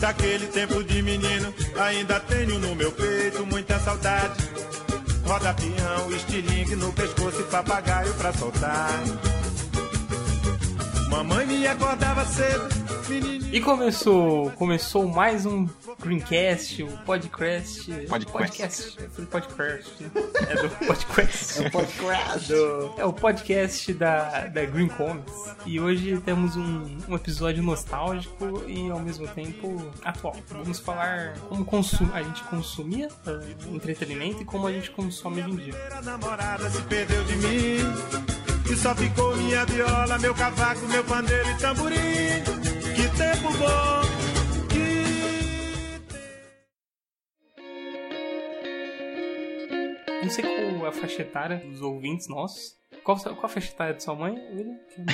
Daquele tempo de menino, ainda tenho no meu peito muita saudade. Roda peão, estilingue no pescoço e papagaio pra soltar. Mamãe me acordava cedo, menininho. E começou, começou mais um Greencast, o podcast. Podcast. Podcast. Eu falei podcast. É do podcast. É o podcast. do- é o podcast da, da Green Comics. E hoje temos um, um episódio nostálgico e ao mesmo tempo atual. Vamos falar como consum, a gente consumia eh, entretenimento e como a gente consome hoje em dia. A namorada se perdeu de mim. E só ficou minha viola, meu cavaco, meu pandeiro e tamborim. Que tempo bom! Não sei qual a faixa etária dos ouvintes nossos. Qual, qual a faixa etária de sua mãe, William? Que é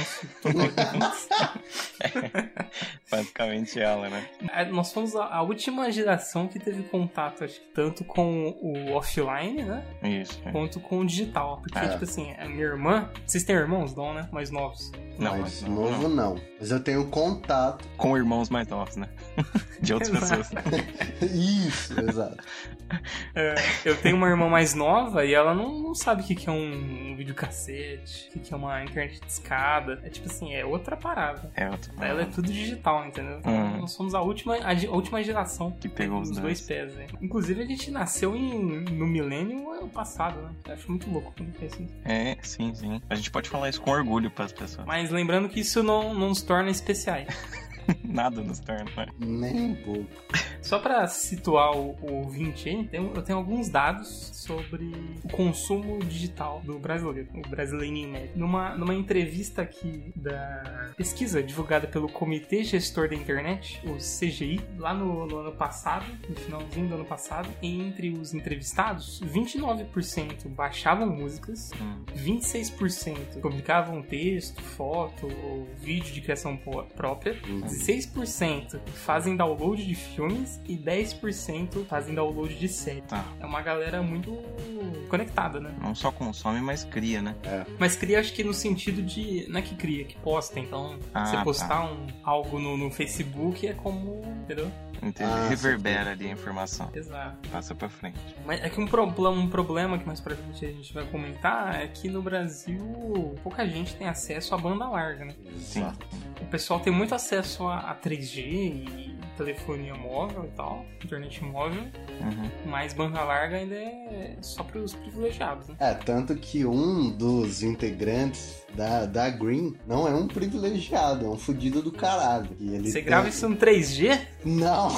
nosso. Basicamente ela, né? É, Nós fomos a, a última geração que teve contato, acho que tanto com o offline, né? Isso. é. Quanto com o digital. Porque, Ah. tipo assim, a minha irmã. Vocês têm irmãos, não, né? Mais novos. Não, Mas não, novo não. Mas eu tenho contato. Com irmãos mais novos, né? De outras Exato. pessoas. Isso, exato. É, eu tenho uma irmã mais nova e ela não, não sabe o que, que é um, um videocassete, o que, que é uma internet de escada. É tipo assim, é outra parada. É outra. Pra ela é tudo digital, entendeu? Então, Uhum. Nós somos a última, a, a última geração Que pegou os os dois. dois pés, né? Inclusive, a gente nasceu em, no milênio passado, né? Eu acho muito louco quando pensa nisso. É, sim, sim. A gente pode falar isso com orgulho pras pessoas. Mas lembrando que isso não, não nos torna especiais. Nada nos torna, né? Nem um pouco. Só pra situar o, o ouvinte aí, tem- eu tenho alguns dados sobre o consumo digital do brasileiro, o brasileirinho médio. Numa, numa entrevista aqui da pesquisa divulgada pelo Comitê Gestor da Internet, o CGI, lá no, no ano passado, no finalzinho do ano passado, entre os entrevistados, 29% baixavam músicas, Hum. 26% publicavam texto, foto ou vídeo de criação própria, 16% fazem download de filmes e 10% fazem download de série. Tá. É uma galera muito conectada, né? Não só consome, mas cria, né? Mas cria, acho que no sentido de. Não é que cria, que posta. Então, Ah, você tá. postar um, algo no, no Facebook é como. Entendeu? Entendi. Ah, Reverbera ali a informação. Exato. Passa pra frente. Mas é que um, pro- um problema que mais pra frente a gente vai comentar é que no Brasil pouca gente tem acesso à banda larga, né? Sim. Exato. O pessoal tem muito acesso a, a 3G e telefonia móvel e tal, internet móvel, Uhum. mas banda larga ainda é só para os privilegiados, né? É, tanto que um dos integrantes da, da Green não é um privilegiado, é um fudido do caralho. E ele Você tem- grava isso no 3G? Não!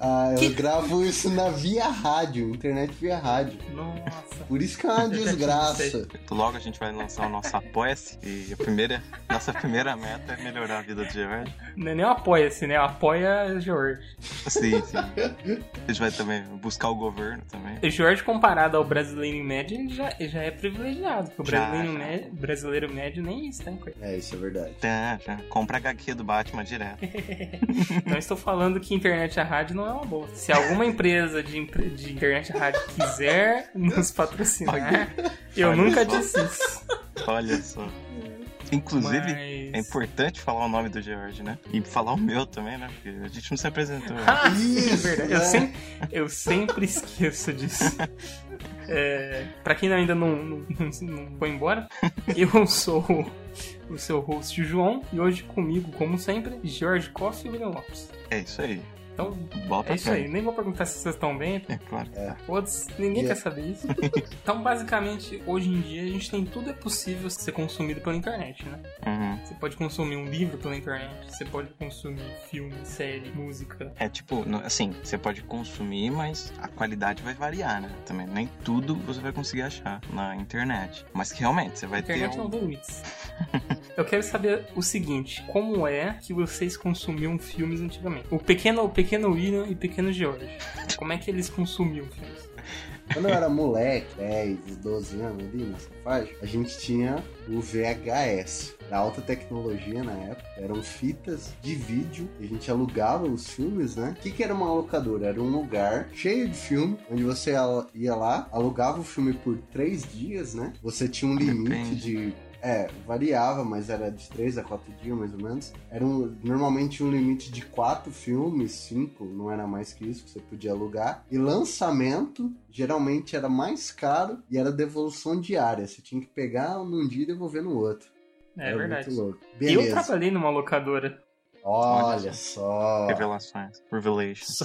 Ah, eu Que- gravo isso na via rádio, internet via rádio. Nossa. Por isso que é uma desgraça. Logo a gente vai lançar o nosso Apoia-se. E a primeira, nossa primeira meta é melhorar a vida do George. Não é nem o apoia-se, né? Apoia George. Sim, sim. A gente vai também buscar o governo também. O George, comparado ao brasileiro médio, ele já, ele já é privilegiado. Porque o Já, brasileiro, já. médio, brasileiro médio nem isso coisa. É, isso é verdade. Tá, já. Compra HQ do Batman direto. Não estou falando que internet a rádio não é uma boa. Se alguma empresa de, impre- de internet rádio quiser nos patrocinar, eu nunca disse isso. Olha só. Inclusive, Mas- é importante falar o nome do George, né? E falar o meu também, né? Porque a gente não se apresentou. Ah, sim, é Isso, verdade. Eu, né? sempre, eu sempre esqueço disso. É, pra quem ainda não, não, não- não foi embora, eu sou o, seu host João e hoje comigo, como sempre, Jorge Coffey e William Lopes. É isso aí. Então, Bota é isso aí. Nem vou perguntar se vocês estão bem, É claro. Foda-se, ninguém Yeah. quer saber isso. Então, basicamente, hoje em dia, a gente tem tudo é possível ser consumido pela internet, né? Uhum. Você pode consumir um livro pela internet, você pode consumir filme, série, música. É tipo, assim, você pode consumir, mas a qualidade vai variar, né? Também nem tudo você vai conseguir achar na internet. Mas que realmente você vai A internet ter não um... tem limites. Eu quero saber o seguinte: como é que vocês consumiam filmes antigamente? O pequeno, o pequeno William e pequeno George. Como é que eles consumiam filmes? Quando eu era moleque, 10, 12 anos ali nessa faixa, a gente tinha o VHS. Da alta tecnologia na época. Eram fitas de vídeo e a gente alugava os filmes, né? O que, que era uma locadora? Era um lugar cheio de filme, onde você ia lá, alugava o filme por três dias, né? Você tinha um limite Depende. de é, variava, mas era de 3 a 4 dias mais ou menos. Era um, normalmente um limite de 4 filmes, 5, não era mais que isso que você podia alugar. E lançamento geralmente era mais caro e era devolução diária. Você tinha que pegar num dia e devolver no outro. É era verdade. Muito louco. Eu trabalhei numa locadora. Olha Olha só. Revelações. Revelations.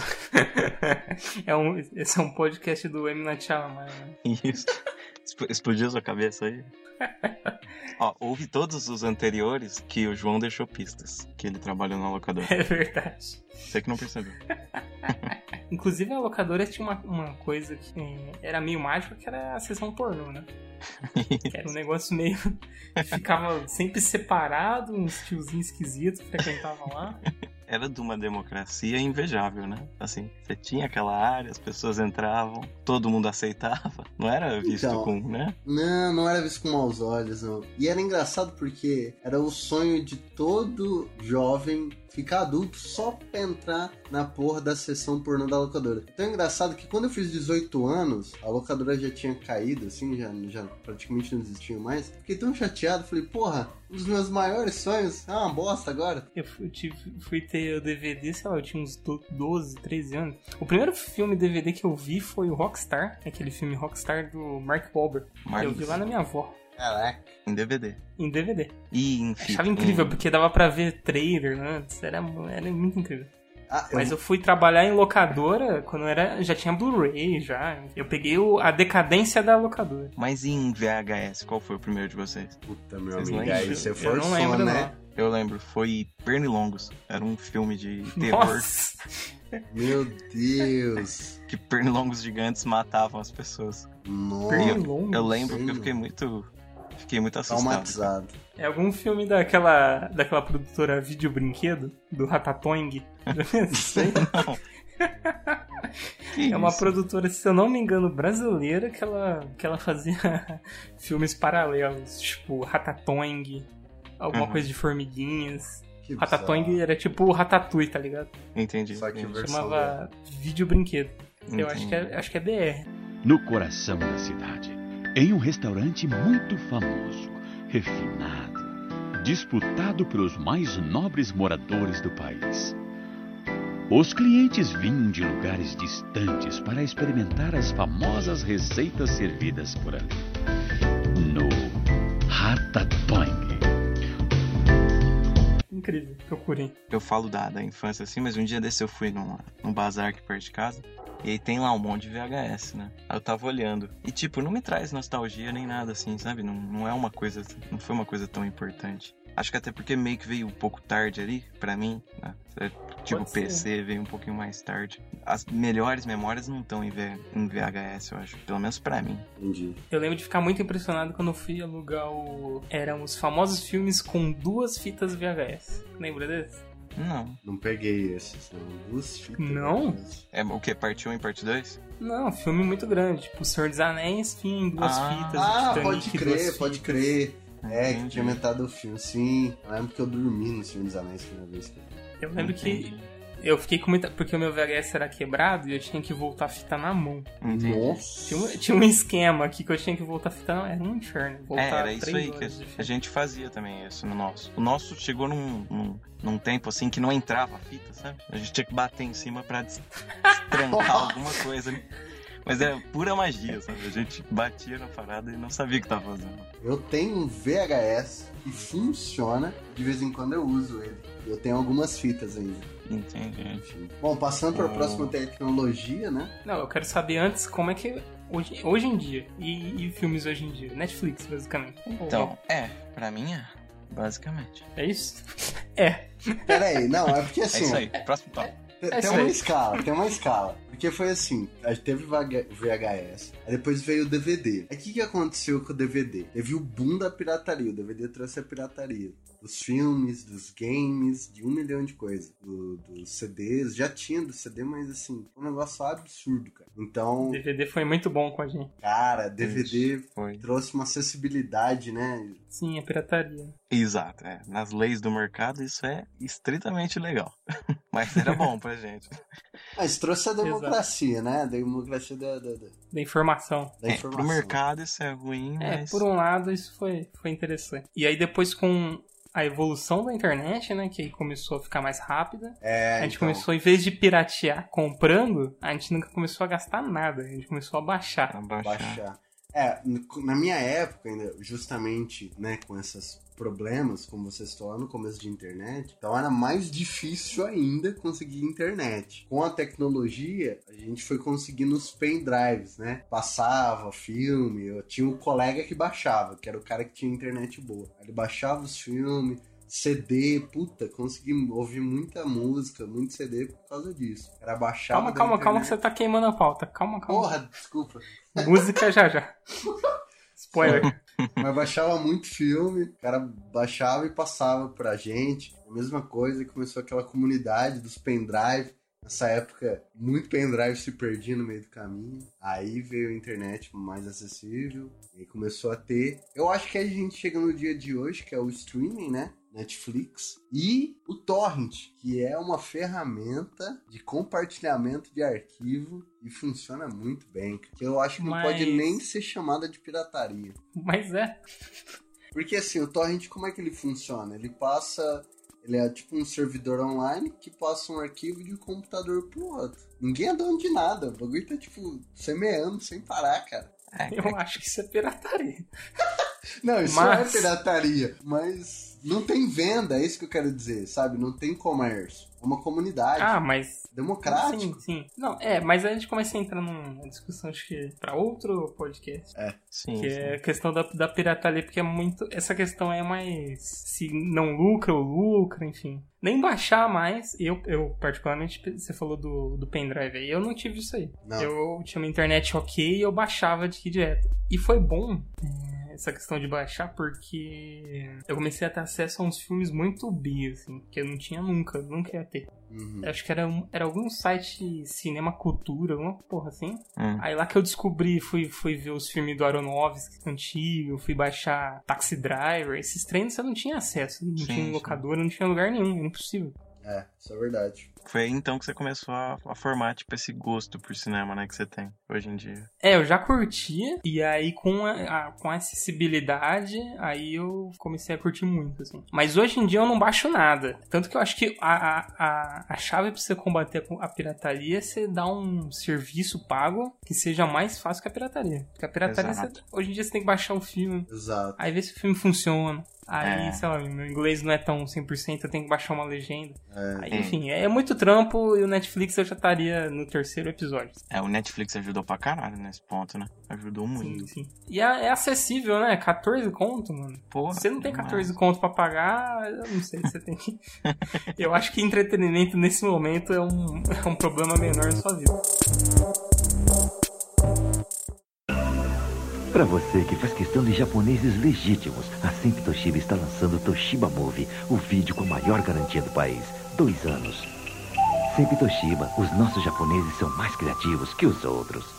é um, esse é um podcast do M. Night Shyamalan, né? Isso. Expl- Explodiu sua cabeça aí? Ó, houve todos os anteriores que o João deixou pistas. Que ele trabalhou na locadora. É verdade. Você que não percebeu. Inclusive a locadora tinha uma, uma coisa que eh, era meio mágica, que era a sessão pornô, né? Que era um negócio meio. Ficava sempre separado, uns tiozinhos esquisitos frequentavam lá. Era de uma democracia invejável, né? Assim, você tinha aquela área, as pessoas entravam, todo mundo aceitava. Não era visto Então. com, né? Não, não era visto com maus olhos, não. E era engraçado porque era o sonho de todo jovem ficar adulto só pra entrar na porra da sessão pornô da locadora. Então é engraçado que quando eu fiz 18 anos, a locadora já tinha caído, assim, já, já praticamente não existia mais. Fiquei tão chateado, falei, porra, um dos meus maiores sonhos é uma bosta agora. Eu fui, tive- fui ter o DVD, sei lá, eu tinha uns do- 12, 13 anos. O primeiro filme DVD que eu vi foi o Rockstar, aquele filme Rockstar do Mark Wahlberg. Eu vi lá na minha avó, Caraca. em DVD. em DVD. E em fita. Achava incrível, em- porque dava pra ver trailer antes, era, era muito incrível. Ah, Mas eu fui trabalhar em locadora quando era já tinha Blu-ray já. Eu peguei o- a decadência da locadora. Mas em VHS, qual foi o primeiro de vocês? Puta, meu Vocês amigo, aí você eu forçou, não lembro né? Eu lembro, foi Pernilongos. Era um filme de terror Nossa! Meu Deus. que pernilongos gigantes matavam as pessoas. Nossa. Pernilongos? Eu lembro porque eu fiquei muito. Fiquei muito assustado. Traumatizado. É algum filme daquela daquela produtora Vídeo Brinquedo do Ratatouille? Sei não. Que É uma isso? produtora, se eu não me engano, brasileira que ela, que ela fazia filmes paralelos, tipo Ratatouille, alguma Uhum. coisa de formiguinhas. Que Ratatouille era tipo o Ratatouille, tá ligado? Entendi. Só que entendi. Chamava Vídeo Brinquedo. Eu acho que, Entendi. é, acho que é BR. no coração da cidade, em um restaurante muito famoso, refinado, disputado pelos mais nobres moradores do país. Os clientes vinham de lugares distantes para experimentar as famosas receitas servidas por ali. No Ratatouille. Incrível, procurem. Eu falo da, da infância assim, mas um dia desse eu fui num, num bazar aqui perto de casa. E aí tem lá um monte de VHS, né? Aí eu tava olhando. E tipo, não me traz nostalgia nem nada assim, sabe? Não, não é uma coisa. Não foi uma coisa tão importante. Acho que até porque meio que veio um pouco tarde ali, pra mim, né? É, Tipo, Pode ser. PC veio um pouquinho mais tarde. As melhores memórias não estão em, V- em VHS, eu acho. Pelo menos pra mim. Entendi. Eu lembro de ficar muito impressionado quando eu fui alugar o. Eram os famosos filmes com duas fitas VHS. Lembra desse? Não. Não peguei esse, fitas. Não? É o que? Parte 1 e parte 2? Não, filme muito grande. Tipo, O Senhor dos Anéis tinha em duas Ah. fitas. Ah, Titanic, pode crer, fitas. pode crer. É, que Entendi. tinha metade do filme, sim. Eu lembro que eu dormi no Senhor dos Anéis a primeira vez que eu. Eu lembro que Entendi. Eu fiquei com muita. Porque o meu VHS era quebrado e eu tinha que voltar a fita na mão. Nossa. Tinha um, tinha um esquema aqui que eu tinha que voltar a fita na mão. Era um inferno. Voltar É, era isso aí que a gente fazia também, isso no nosso. O nosso chegou num, num, num tempo assim que não entrava a fita, sabe? A gente tinha que bater em cima pra des- destrancar alguma coisa. né? Mas é pura magia, sabe? A gente batia na parada e não sabia o que tava fazendo. Eu tenho um VHS que funciona, de vez em quando eu uso ele. Eu tenho algumas fitas ainda. Entendi. Bom, passando para a próxima tecnologia, né? Não, eu quero saber antes como é que. Hoje, hoje em dia. E, e filmes hoje em dia. Netflix, basicamente. Então, é, pra mim é, basicamente. É isso? É. Pera aí, não, é porque É assim, isso aí, próximo papo. tem, É tem uma aí. escala, tem uma escala. Porque foi assim, a gente teve VH VHS, aí depois veio o DVD. Aí o que, que aconteceu com o DVD? Teve o boom da pirataria, o DVD trouxe a pirataria. Dos filmes, dos games, de um milhão de coisas. Do- dos CDs, já tinha do CD, mas assim, um negócio absurdo, cara. Então, DVD foi muito bom com a gente. cara, DVD Foi. trouxe uma acessibilidade, né? Sim, a pirataria. Exato, é. Nas leis do mercado isso é estritamente legal. Mas era bom pra gente. Mas trouxe a democracia, né? A democracia da, da, da, Da informação. da É, informação. pro mercado isso é ruim, É, mas. por um lado isso foi, foi interessante. E aí depois com a evolução da internet, né, que aí começou a ficar mais rápida, É, a gente então, começou, em vez de piratear comprando, a gente nunca começou a gastar nada, a gente começou a baixar. Pra baixar. baixar. É, na minha época, ainda, justamente, né, com esses problemas, como você citou lá no começo de internet, então era mais difícil ainda conseguir internet. Com a tecnologia, a gente foi conseguindo os pendrives, né? Passava filme, eu tinha um colega que baixava, que era o cara que tinha internet boa. Ele baixava os filmes, CD, puta, consegui ouvir muita música, muito CD por causa disso. Era baixar. Calma, calma, calma que você tá queimando a pauta. Calma, calma. Porra, desculpa. Música já já. Spoiler. Mas baixava muito filme, o cara baixava e passava pra gente. A mesma coisa, começou aquela comunidade dos pendrive. Nessa época, muito pendrive se perdia no meio do caminho. Aí veio a internet mais acessível. E começou a ter. Eu acho que a gente chega no dia de hoje, que é o streaming, né? Netflix e o Torrent, que é uma ferramenta de compartilhamento de arquivo e funciona muito bem. Que eu acho que não Mas- pode nem ser chamada de pirataria. Mas é. Porque assim, o torrent como é que ele funciona? Ele passa. Ele é tipo um servidor online que passa um arquivo de um computador pro outro. Ninguém é dono de nada. O bagulho tá tipo semeando sem parar, cara. É, Eu acho que isso é pirataria. Não, isso Mas- é pirataria. Mas não tem venda, é isso que eu quero dizer, sabe? Não tem comércio. É uma comunidade. Ah, mas. democrático. Sim, sim. Não, é, mas a gente começa a entrar numa discussão, acho que, pra outro podcast. sim, Que sim. é a questão da, da pirataria, porque é muito. Essa questão é mais. Se não lucra ou lucra, enfim. Nem baixar mais. Eu, eu particularmente, você falou do, do pendrive aí, eu não tive isso aí. Não. Eu tinha uma internet ok e eu baixava de direto. E foi bom é, essa questão de baixar, porque eu comecei a ter acesso a uns filmes muito B, assim, que eu não tinha nunca, nunca ia ter. Uhum. Acho que era, um- era algum site Cinema Cultura, alguma porra assim. Hum. Aí lá que eu descobri, fui, fui ver os filmes do Aronofsky antigo, fui baixar Taxi Driver, esses treinos eu não tinha acesso, não Sim, tinha sim. locadora, não tinha lugar nenhum, era impossível. É, isso é verdade. Foi aí, então que você começou a, a formar, tipo, esse gosto por cinema, né, que você tem hoje em dia. É, eu já curtia, e aí com a, a- com a acessibilidade, aí eu comecei a curtir muito, assim. Mas hoje em dia eu não baixo nada. Tanto que eu acho que a, a, a, a chave pra você combater a pirataria é você dar um serviço pago que seja mais fácil que a pirataria. Porque a pirataria, você- hoje em dia você tem que baixar o filme, Exato. aí ver se o filme funciona. Aí, É. sei lá, meu inglês não é tão 100%, eu tenho que baixar uma legenda. É. Aí, enfim, é muito trampo e o Netflix eu já estaria no terceiro episódio. É, o Netflix ajudou pra caralho nesse ponto, né? Ajudou Sim, muito. sim. E é, é acessível, né? 14 conto, mano. Porra, Se você não tem demais. 14 conto pra pagar, eu não sei, você tem que... eu acho que entretenimento nesse momento é um, é um problema menor na sua vida. Para você que faz questão de japoneses legítimos, a Sempre Toshiba está lançando Toshiba Movie, o vídeo com a maior garantia do país. Dois anos. Sempre Toshiba, os nossos japoneses são mais criativos que os outros.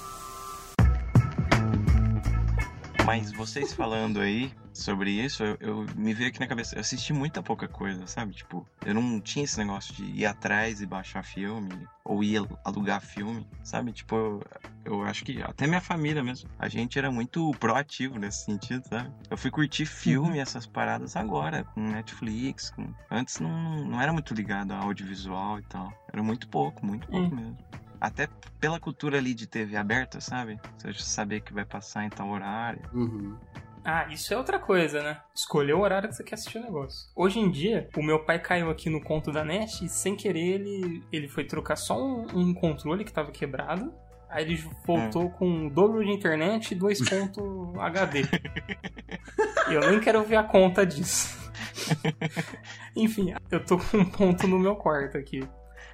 Mas vocês falando aí sobre isso, eu, eu- me veio aqui na cabeça. Eu assisti muita pouca coisa, sabe? Tipo, eu não tinha esse negócio de ir atrás e baixar filme, ou ir alugar filme, sabe? Tipo, eu, eu acho que até minha família mesmo, a gente era muito proativo nesse sentido, sabe? Eu fui curtir filme, essas paradas agora, com Netflix. Com... Antes não, não era muito ligado a audiovisual e tal. Era muito pouco, muito pouco mesmo. Até pela cultura ali de TV aberta, sabe? Você saber que vai passar em tal horário. Uhum. Ah, isso é outra coisa, né? Escolher o horário que você quer assistir o negócio. Hoje em dia, o meu pai caiu aqui no conto da NET e sem querer ele, ele foi trocar só um, um controle que tava quebrado. Aí ele voltou com o dobro de internet e dois pontos HD. E eu nem quero ver a conta disso. Enfim, eu tô com um ponto no meu quarto aqui.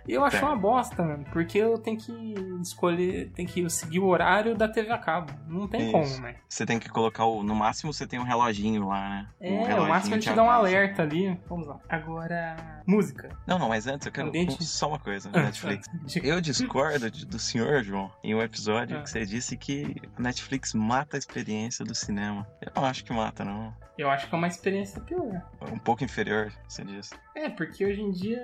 E eu acho Perde. uma bosta, mano, porque eu tenho que escolher, tenho que seguir o horário da TV a cabo. Não tem Isso. como, né? Você tem que colocar o. No máximo você tem um reloginho lá, né? Um É, o reloginho máximo ele te dá um alerta ali. Vamos lá. Agora, música. Não, não, mas antes eu quero Ambiente. só uma coisa, Ah, Netflix. Diga. Eu discordo do senhor, João, em um episódio Ah. que você disse que a Netflix mata a experiência do cinema. Eu não acho que mata, não. Eu acho que é uma experiência pior. Um pouco inferior, você disse. É, porque hoje em dia,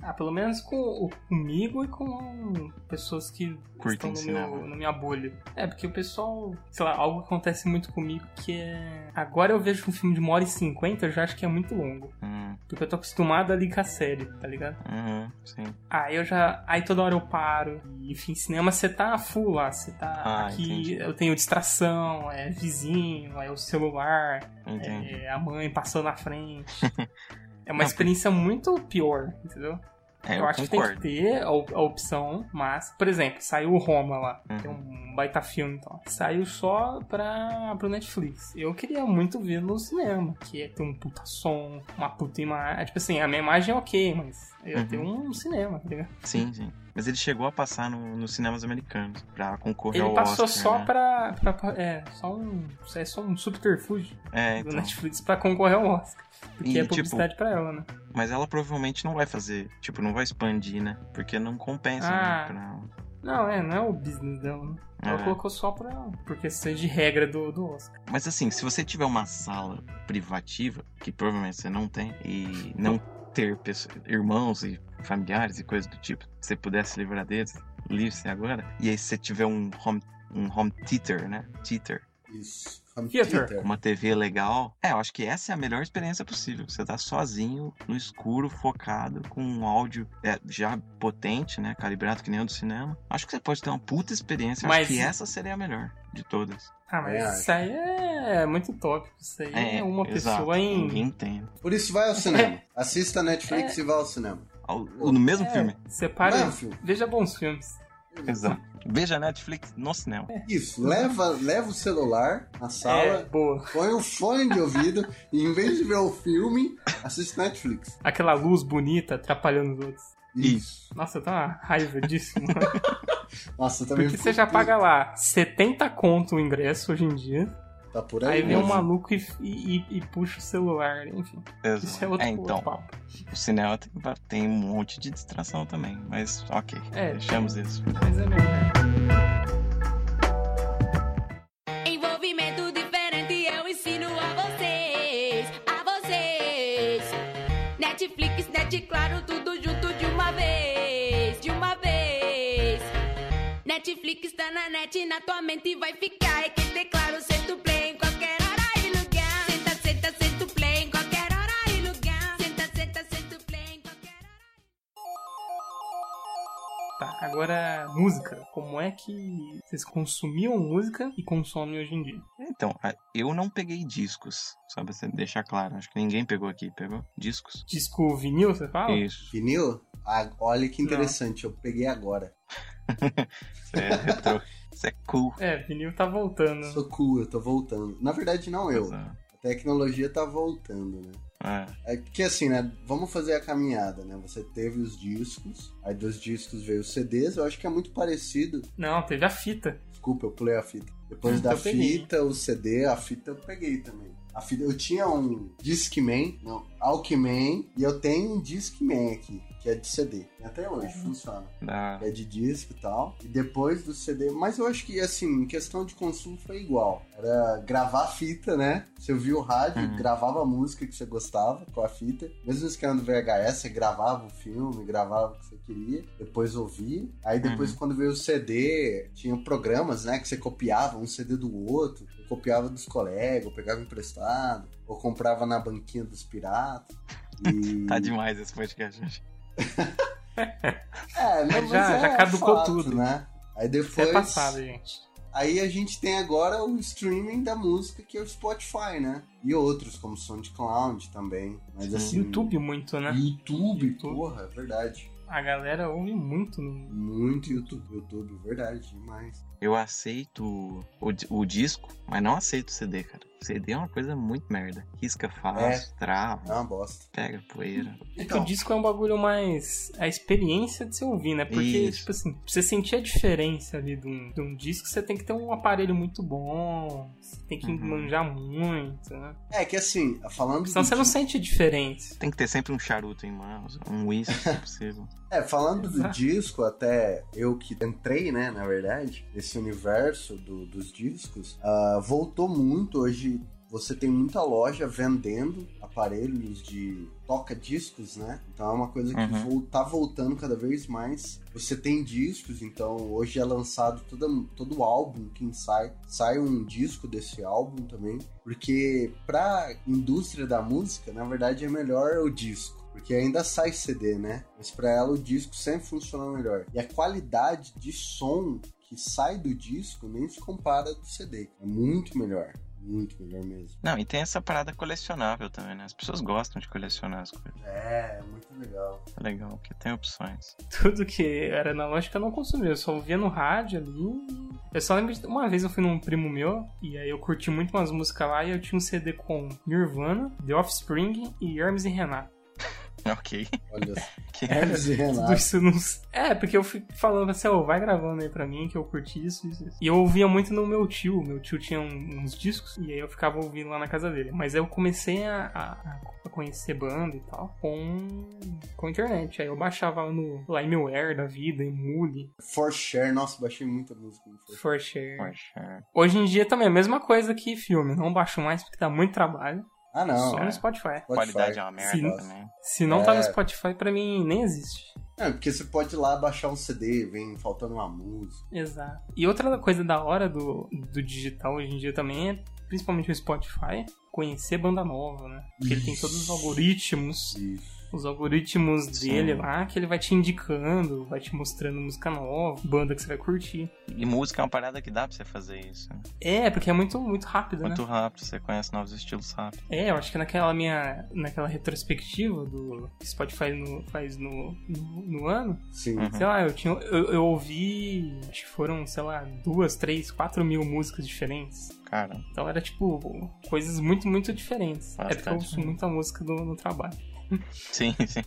ah, pelo menos com, comigo e com pessoas que Curtem estão no meu, na minha bolha. É, porque o pessoal, sei lá, algo que acontece muito comigo que é. Agora eu vejo um filme de uma hora e cinquenta, eu já acho que é muito longo. Hum, Porque eu tô acostumado ali com a série, tá ligado? uhum, sim. Aí eu já. Aí toda hora eu paro. E, enfim, cinema você tá full lá. Você tá Ah, aqui. entendi. Eu tenho distração, é vizinho, é o celular, Entendi. é a mãe passando na frente. É uma experiência muito pior, entendeu? É, eu, eu, acho que tem concordo. que ter a, a opção, mas, por exemplo, saiu o Roma lá, Uhum. que é um baita filme então. Saiu só pra, pro Netflix. Eu queria muito ver no cinema, que é ter um puta som, uma puta imagem. Tipo assim, a minha imagem é ok, mas eu ia Uhum. ter um cinema, tá ligado? Sim, sim. Mas ele chegou a passar no- nos cinemas americanos pra concorrer Ele ao passou Oscar, só né? pra, pra- É, só um. É só um subterfúgio É, do então. Netflix pra concorrer ao Oscar. Porque E, é tipo, publicidade pra ela, né? Mas ela provavelmente não vai fazer, tipo, não vai expandir, né? Porque não compensa, Ah. né? Não, é, não é o business dela, né? Ela É. colocou só pra. Por questões de regra do, do Oscar. Mas assim, se você tiver uma sala privativa, que provavelmente você não tem, e não ter pessoas, irmãos e familiares e coisas do tipo, se você pudesse livrar deles, livre-se agora. E aí se você tiver um home, um home theater, né? Theater, Isso. Home Theater. uma TV legal. É, eu acho que essa é a melhor experiência possível. Você tá sozinho, no escuro, focado, com um áudio é, já potente, né? Calibrado que nem o do cinema. Acho que você pode ter uma puta experiência. Mas- Acho que essa seria a melhor de todas. Ah, mas É, isso aí é muito tópico. Isso aí é, uma exato. pessoa em. Ninguém tem. Por isso vai ao cinema. Assista a Netflix e vá ao cinema. Ao- No mesmo É, filme. Separe. Veja bons filmes. Exato. Veja Netflix no cinema. Isso, leva, leva o celular na É, sala, boa. põe o fone de ouvido e em vez de ver o filme, assiste Netflix. Aquela luz bonita atrapalhando os outros. Isso. Nossa, tá uma raiva disso, mano. Nossa, eu também Porque você já paga lá 70 conto o ingresso hoje em dia. Tá por Aí aí. vem um mesmo. maluco e, e- e puxa o celular, enfim. Exato. Isso é outro, É, então, outro papo. o cinema tem, tem um monte de distração também. Mas ok, É, deixamos isso. Mas é melhor. Envolvimento diferente eu ensino a vocês, a vocês. Netflix, net claro, tudo junto de uma vez, de uma vez. Netflix tá na net, na tua mente vai ficar. É que declaro, senta o play agora música. Como é que vocês consumiam música e consomem hoje em dia? Então, eu não peguei discos, só pra você deixar claro. Acho que ninguém pegou aqui, pegou? Discos? Disco vinil, você fala? Isso. Vinil? Ah, olha que interessante, eu peguei agora. Isso é retrô. Isso é cool. É, vinil tá voltando. Sou cool, eu tô voltando. Na verdade, não eu. Exato. A tecnologia tá voltando, né? É. É que assim, né? Vamos fazer a caminhada, né? Você teve os discos, aí dos discos veio os CDs, eu acho que é muito parecido. Não, teve a fita. Desculpa, eu pulei a fita. Depois Hum, da peguei. fita, o CD, a fita eu peguei também. A fita, eu tinha um Discman, não, Alckman, e eu tenho um Discman aqui, que é de CD. E até hoje Uhum. funciona. Da... É de disco e tal. E depois do CD. Mas eu acho que, assim, em questão de consumo foi igual. Era gravar a fita, né? Você ouvia o rádio, Uhum. gravava a música que você gostava com a fita. Mesmo escando VHS, você gravava o filme, gravava o que você queria. Depois ouvia. Aí depois, Uhum. quando veio o CD, tinha programas, né? Que você copiava um CD do outro. Copiava dos colegas, pegava emprestado. Ou comprava na banquinha dos piratas. E... Tá demais esse podcast, gente. É, não, mas Já- é já caducou fato, tudo. né? Aí Isso depois. é passado, gente. Aí a gente tem agora o streaming da música, que é o Spotify, né? E outros, como SoundCloud também. Mas Sim. assim. YouTube muito, né? YouTube, YouTube. porra, é verdade. A galera ouve muito no. Muito YouTube, YouTube, verdade, demais. Eu aceito o, o disco, mas não aceito o CD, cara. CD é uma coisa muito merda. Risca fácil, trava, É uma bosta. pega poeira. É que Então. o disco é um bagulho mais. a experiência de você ouvir, né? Porque, Isso. tipo assim, pra você sentir a diferença ali de um, de um disco, você tem que ter um aparelho muito bom, você tem que Uhum. manjar muito, né? É que assim, falando Senão do você não disco- sente diferença. Tem que ter sempre um charuto em mãos, um uísque, se possível. É, falando do Exato. disco, até eu que entrei, né, na verdade, nesse universo do- dos discos, ah, voltou muito. Hoje você tem muita loja vendendo aparelhos de toca-discos, né? Então é uma coisa que Uhum. tá voltando cada vez mais. Você tem discos, então hoje é lançado todo, todo álbum que sai. Sai um disco desse álbum também. Porque pra indústria da música, na verdade, é melhor o disco. Porque ainda sai CD, né? Mas pra ela o disco sempre funciona melhor. E a qualidade de som que sai do disco nem se compara do CD. É muito melhor. Muito melhor mesmo. Não, e tem essa parada colecionável também, né? As pessoas gostam de colecionar as coisas. É, muito legal. É legal, porque tem opções. Tudo que era analógico eu não consumia, eu só ouvia no rádio ali. Eu só lembro de uma vez eu fui num primo meu, e aí eu curti muito umas músicas lá, e eu tinha um CD com Nirvana, The Offspring e Hermes e Renato. Ok. Olha. Que- Hermes e Tudo Renato. isso não... É, porque eu fui falando assim, ó, vai gravando aí pra mim que eu curti isso, isso, isso. E eu ouvia muito no meu tio. Meu tio tinha um- uns discos e aí eu ficava ouvindo lá na casa dele. Mas aí eu comecei a, a- a conhecer banda e tal com, com a internet. Aí eu baixava lá no Limeware da vida, Emule, For Share. Nossa, baixei muita música no For For. Hoje em dia também é a mesma coisa que filme. Não baixo mais porque dá muito trabalho. Ah, não. só é. no Spotify. A qualidade é uma merda Sim. também. Se não tá no É. Spotify, pra mim nem existe. É, porque você pode ir lá baixar um CD, vem faltando uma música. Exato. E outra coisa da hora do, do digital hoje em dia também é, principalmente o Spotify, conhecer banda nova, né? Porque ele tem todos os algoritmos, Isso. Os algoritmos Sim. dele lá, que ele vai te indicando, vai te mostrando música nova, banda que você vai curtir. E música é uma parada que dá pra você fazer isso. né? É, porque é muito, muito rápido, Muito né? rápido, você conhece novos estilos rápido. É, eu acho que naquela minha. naquela retrospectiva do que Spotify no- faz no, no, no ano, Sim. Uhum. sei lá, eu tinha. Eu, eu ouvi. Acho que foram, sei lá, duas, três, quatro mil músicas diferentes. Cara, Então era tipo coisas muito, muito diferentes. é porque eu Bastante, ouço muita música do, no trabalho. Sim, sim.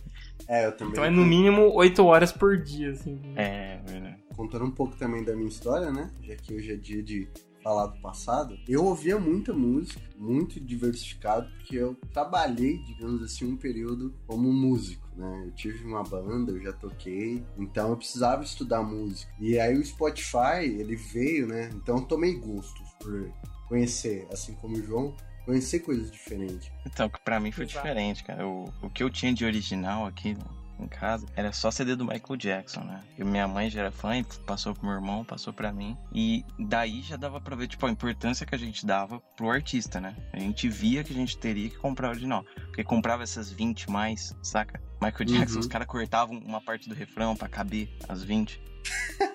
É, eu também. Então é no mínimo oito horas por dia, assim. É, verdade. Contando um pouco também da minha história, né? Já que hoje é dia de falar do passado. Eu ouvia muita música, muito diversificado, porque eu trabalhei, digamos assim, um período como músico, né? Eu tive uma banda, eu já toquei, então eu precisava estudar música. E aí o Spotify, ele veio, né? Então eu tomei gostos por conhecer, assim como o João, conhecer coisas diferentes. Então, que pra mim foi Exato. diferente, cara. O, o que eu tinha de original aqui né, em casa era só CD do Michael Jackson, né? E minha mãe já era fã, e passou pro meu irmão, passou pra mim. E daí já dava pra ver, tipo, a importância que a gente dava pro artista, né? A gente via que a gente teria que comprar o original. Porque comprava essas 20 mais, saca? Michael Jackson, Uhum. os caras cortavam uma parte do refrão pra caber as 20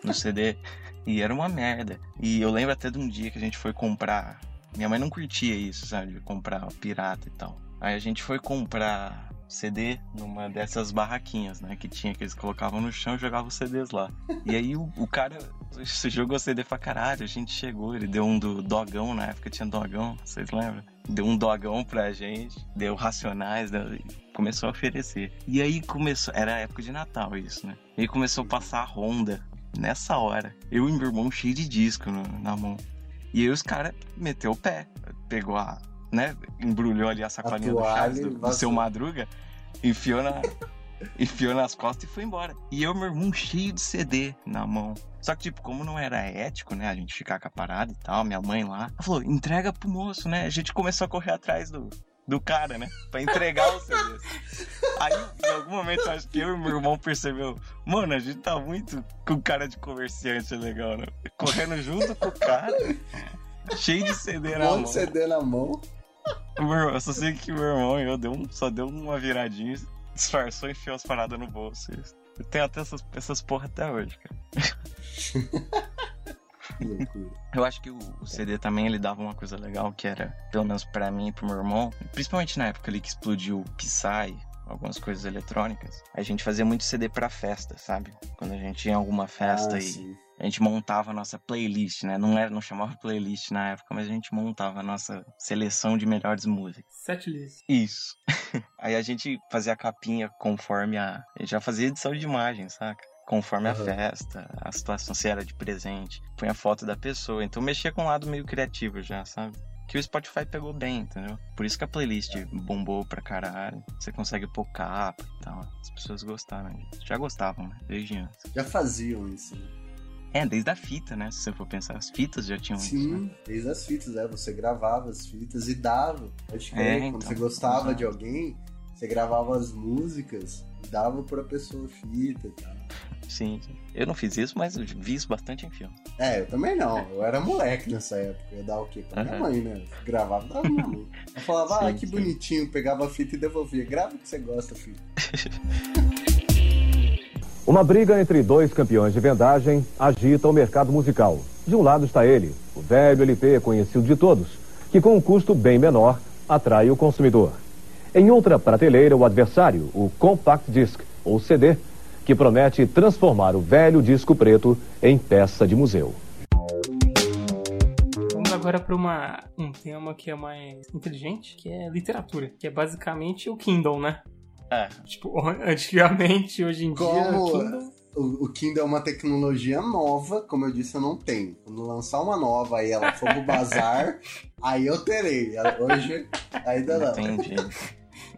no CD. E era uma merda. E eu lembro até de um dia que a gente foi comprar. Minha mãe não curtia isso, sabe? De comprar pirata e tal. Aí a gente foi comprar CD numa dessas barraquinhas, né? Que tinha, que eles colocavam no chão e jogavam CDs lá. E aí o, o cara se jogou CD pra caralho. A gente chegou, ele deu um do dogão, na época tinha dogão, vocês lembram? Deu um dogão pra gente, deu racionais, e começou a oferecer. E aí começou, era época de Natal isso, né? E aí começou a passar a Honda nessa hora. Eu e meu irmão cheio de disco no- na mão. E aí os caras meteu o pé, pegou a, né, embrulhou ali a sacolinha do toalha Chaves, e do, do seu Madruga, enfiou na enfiou nas costas e foi embora. E eu meu irmão cheio de CD na mão. Só que, tipo, como não era ético, né, a gente ficar com a parada e tal, minha mãe lá, ela falou, entrega pro moço, né? A gente começou a correr atrás do, do cara, né? Pra entregar os CDs. Aí, em algum momento, acho que eu e meu irmão percebeu, mano, a gente tá muito com cara de comerciante legal, né? Correndo junto com o cara, cheio de CD na Um mão. CD na mão. Irmão, eu só sei que meu irmão e eu deu um, só deu uma viradinha, disfarçou e enfiou as paradas no bolso. Eu tenho até essas, essas porra até hoje, cara. Que loucura. Eu acho que o, o CD também ele dava uma coisa legal que era, pelo menos pra mim e pro meu irmão, principalmente na época ali que explodiu o Psy, algumas coisas eletrônicas, a gente fazia muito CD pra festa, sabe? Quando a gente ia em alguma festa Ah, e sim. A gente montava a nossa playlist, né? Não, era, não chamava playlist na época, mas a gente montava a nossa seleção de melhores músicas. Setlist. Isso. Aí a gente fazia a capinha conforme a. A gente já fazia edição de imagem, saca? Conforme a Aham. festa, a situação, se era de presente. Põe a foto da pessoa. Então mexia com um lado meio criativo já, sabe? Que o Spotify pegou bem, entendeu? Por isso que a playlist bombou pra caralho. Você consegue pôr capa e tal. As pessoas gostaram. né? Já gostavam, né? Desde antes. Já faziam isso. né? É, desde a fita, né? Se você for pensar, as fitas já tinham isso, né? Sim, desde as fitas, é. Você gravava as fitas e dava. Pode crer, É, quando então, você gostava de alguém, você gravava as músicas e dava pra pessoa fita e tal. Sim. Eu não fiz isso, mas eu vi isso bastante em filme. É, eu também não. Eu era moleque nessa época. Eu ia dar o quê? Pra minha Aham. mãe, né? Gravava pra minha mãe. Eu falava, ah, Sim, que sim. bonitinho. Pegava a fita e devolvia. Grava o que você gosta, filho. Uma briga entre dois campeões de vendagem agita o mercado musical. De um lado está ele, o velho LP conhecido de todos, que com um custo bem menor atrai o consumidor. Em outra prateleira, o adversário, o Compact Disc, ou CD, que promete transformar o velho disco preto em peça de museu. Vamos agora para uma um tema que é mais inteligente, que é literatura, que é basicamente o Kindle, né? É, Tipo, antigamente, hoje em dia, Como- o Kindle O, o Kindle é uma tecnologia nova, como eu disse, eu não tenho. Quando lançar uma nova e ela for pro bazar, aí eu terei. Hoje, ainda não. entendi.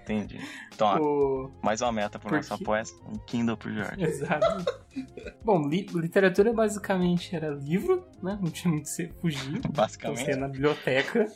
Entendi. Então, ó, o... mais uma meta pro Por nosso quê? apoia um Kindle pro Jorge. Exato. Bom, li- literatura basicamente era livro, né? Não tinha muito que você fugir. Então Basicamente, você ia na biblioteca.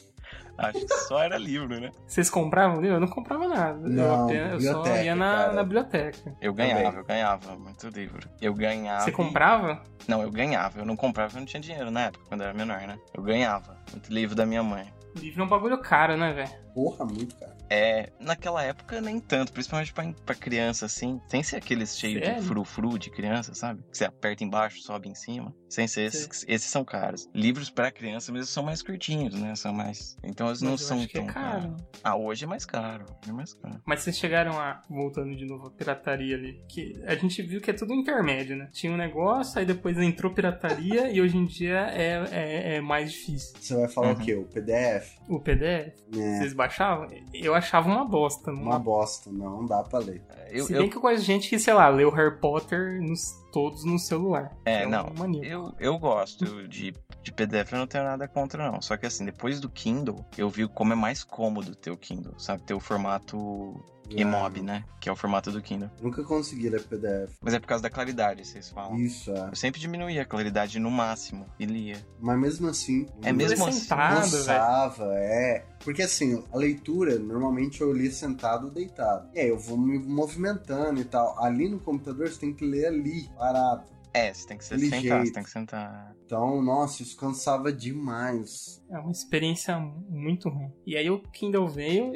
acho que só era livro, né? Vocês compravam livro? Eu não comprava nada. eu, Não, apenas, eu só ia na, na biblioteca. Eu ganhava, Também. eu ganhava muito livro. Eu ganhava. Você e- comprava? Não, eu ganhava. Eu não comprava porque eu não tinha dinheiro na época, quando eu era menor, né? Eu ganhava. Muito livro da minha mãe. Livro é um bagulho caro, né, velho? Porra, muito, cara. É, naquela época nem tanto, principalmente pra, pra criança, assim. Sem ser aqueles cheios de frufru de criança, sabe? Que você aperta embaixo, sobe em cima. Sem ser esses, esses são caros. Livros pra criança mesmo são mais curtinhos, né? São mais. Então eles não Mas eu são acho que é tão caro. Ah, hoje é mais caro. Hoje é mais caro. Mas vocês chegaram a, voltando de novo, a pirataria ali, que a gente viu que é tudo intermédio, né? Tinha um negócio, aí depois entrou pirataria e hoje em dia é, é, é mais difícil. Você vai falar Uhum. o quê? O PDF? O PDF, É, vocês baixavam? Eu achava uma bosta. Não uma bosta. Não, dá pra ler. Eu, Se eu, bem que eu conheço gente que, sei lá, leu Harry Potter nos, todos no celular. É, um não. maníaco. Eu, eu gosto de, de PDF, eu não tenho nada contra, não. Só que assim, depois do Kindle, eu vi como é mais cômodo ter o Kindle, sabe? Ter o formato EMOB, né? Que é o formato do Kindle. Nunca consegui ler PDF. Mas é por causa da claridade, vocês falam. Isso, é. Eu sempre diminuía a claridade no máximo e lia. Mas mesmo assim. É mesmo Ler assim, sentado. Gostava, é. Porque assim, a leitura, normalmente eu lia sentado ou deitado. E aí eu vou me movimentando e tal. Ali no computador você tem que ler ali, parado. É, você tem que ser sentar, você tem que sentar. Então, nossa, isso cansava demais. É uma experiência muito ruim. E aí o Kindle veio,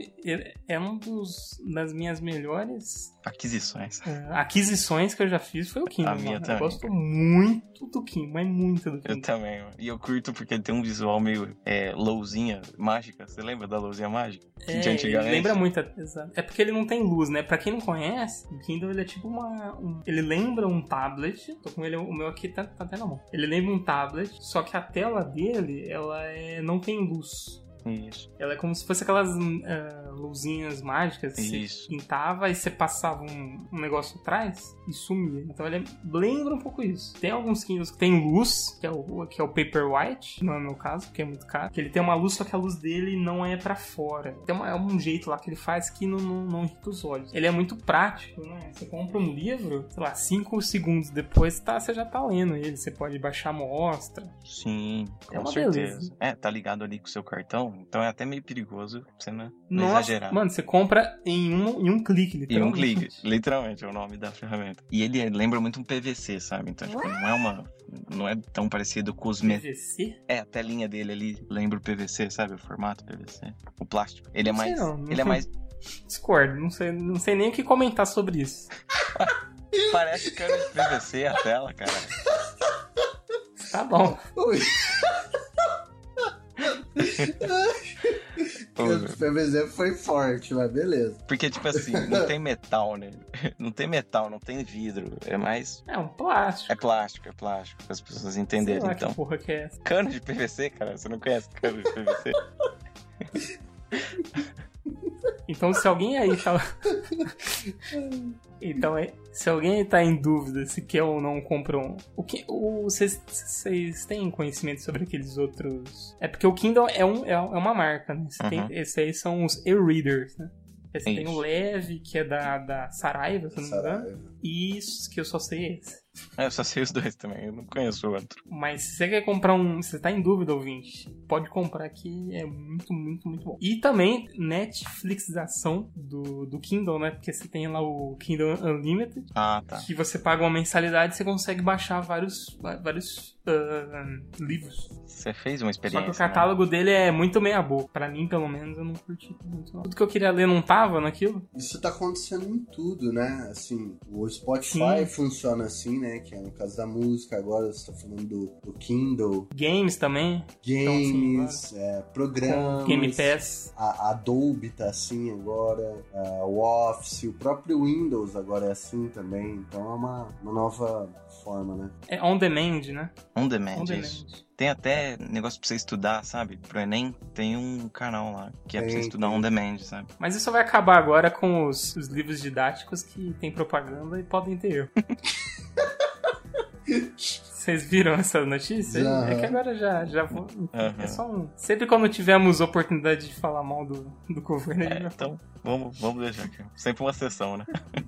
é um dos das minhas melhores Aquisições. é, aquisições que eu já fiz foi o Kindle. A minha mano. também, Eu gosto muito do Kindle, mas muito do Eu Kindle. também, mano. E eu curto porque ele tem um visual meio é, lousinha mágica. Você lembra da lousinha mágica? É, de antigamente. lembra muito, exato. É porque ele não tem luz, né? Pra quem não conhece, o Kindle ele é tipo uma. um- ele lembra um tablet. Tô com ele, o meu aqui tá, tá até na mão. Ele lembra um tablet, só que a tela dele, ela é, não tem luz. Isso. Ela é como se fosse aquelas ah, luzinhas mágicas que Isso. você pintava e você passava um, um negócio atrás e sumia. Então ele lembra um pouco isso. Tem alguns Kindles que tem luz, que é o, que é o Paperwhite, não é o meu caso, porque é muito caro. Que ele tem uma luz, só que a luz dele não é pra fora. Tem uma- é um jeito lá que ele faz que não, não, não irrita os olhos. Ele é muito prático, né? Você compra um livro, sei lá, 5 segundos depois tá, você já tá lendo ele. Você pode baixar a amostra. Sim, É com uma certeza. beleza. É, tá ligado ali com o seu cartão, então é até meio perigoso você não, não Nossa, exagerar. mano, você compra em um, em um clique, E um literalmente. clique, literalmente é o nome da ferramenta. E ele lembra muito um PVC, sabe? Então, tipo, não é uma. Não é tão parecido com os. PVC? É, a telinha dele ali lembra o PVC, sabe? O formato PVC. O plástico. Ele é mais. não, não ele é sei. mais. Discordo, não sei, não sei nem o que comentar sobre isso. Parece cano de PVC a tela, cara. Tá bom. De PVC foi forte, mas beleza. Porque, tipo assim, não tem metal nele. Não tem metal, não tem vidro. É mais. É um plástico. É plástico, é plástico, para as pessoas Sei entenderem. lá Então, que porra que é essa. cano de PVC, cara, você não conhece cano de PVC? Então, se alguém aí tá. Então, é- se alguém aí tá em dúvida se quer ou não comprar um. O que, o, vocês, vocês têm conhecimento sobre aqueles outros. É porque o Kindle é, um, é, é uma marca, né? Você tem- Uhum. esses aí são os e-readers, né? Você tem o Leve, que é da, da Saraiva, se não me engano. E isso, que eu só sei esse. É, eu só sei os dois também, eu não conheço o outro. Mas se você quer comprar um. Se você tá em dúvida, ouvinte, pode comprar que é muito, muito, muito bom. E também Netflixização do, do Kindle, né? Porque você tem lá o Kindle Unlimited, Ah, tá. que você paga uma mensalidade e você consegue baixar vários, vários ah, livros. Você fez uma Só experiência. que o catálogo dele é muito meia boca. Pra mim, pelo menos, eu não curti muito. Não. Tudo que eu queria ler não tava naquilo. Isso tá acontecendo em tudo, né? Assim, o Spotify Sim. funciona assim, né? Que é no caso da música, agora você tá falando do, do Kindle, Games também. games, é, programas. Game Pass. A a Adobe tá assim agora, a- o Office, o próprio Windows agora é assim também. Então é uma, uma nova forma, né? É on demand, né? On demand, On isso. demand. Tem até negócio pra você estudar, sabe? Pro Enem, tem um canal lá que é pra você estudar tem. on demand, sabe? Mas isso vai acabar agora com os, os livros didáticos que tem propaganda e podem ter erro. Vocês viram essa notícia? Já. É que agora já, já vou. Aham. É só um. Sempre quando tivermos oportunidade de falar mal do, do governo, É, então, vamos, vamos deixar aqui. Sempre uma sessão, né?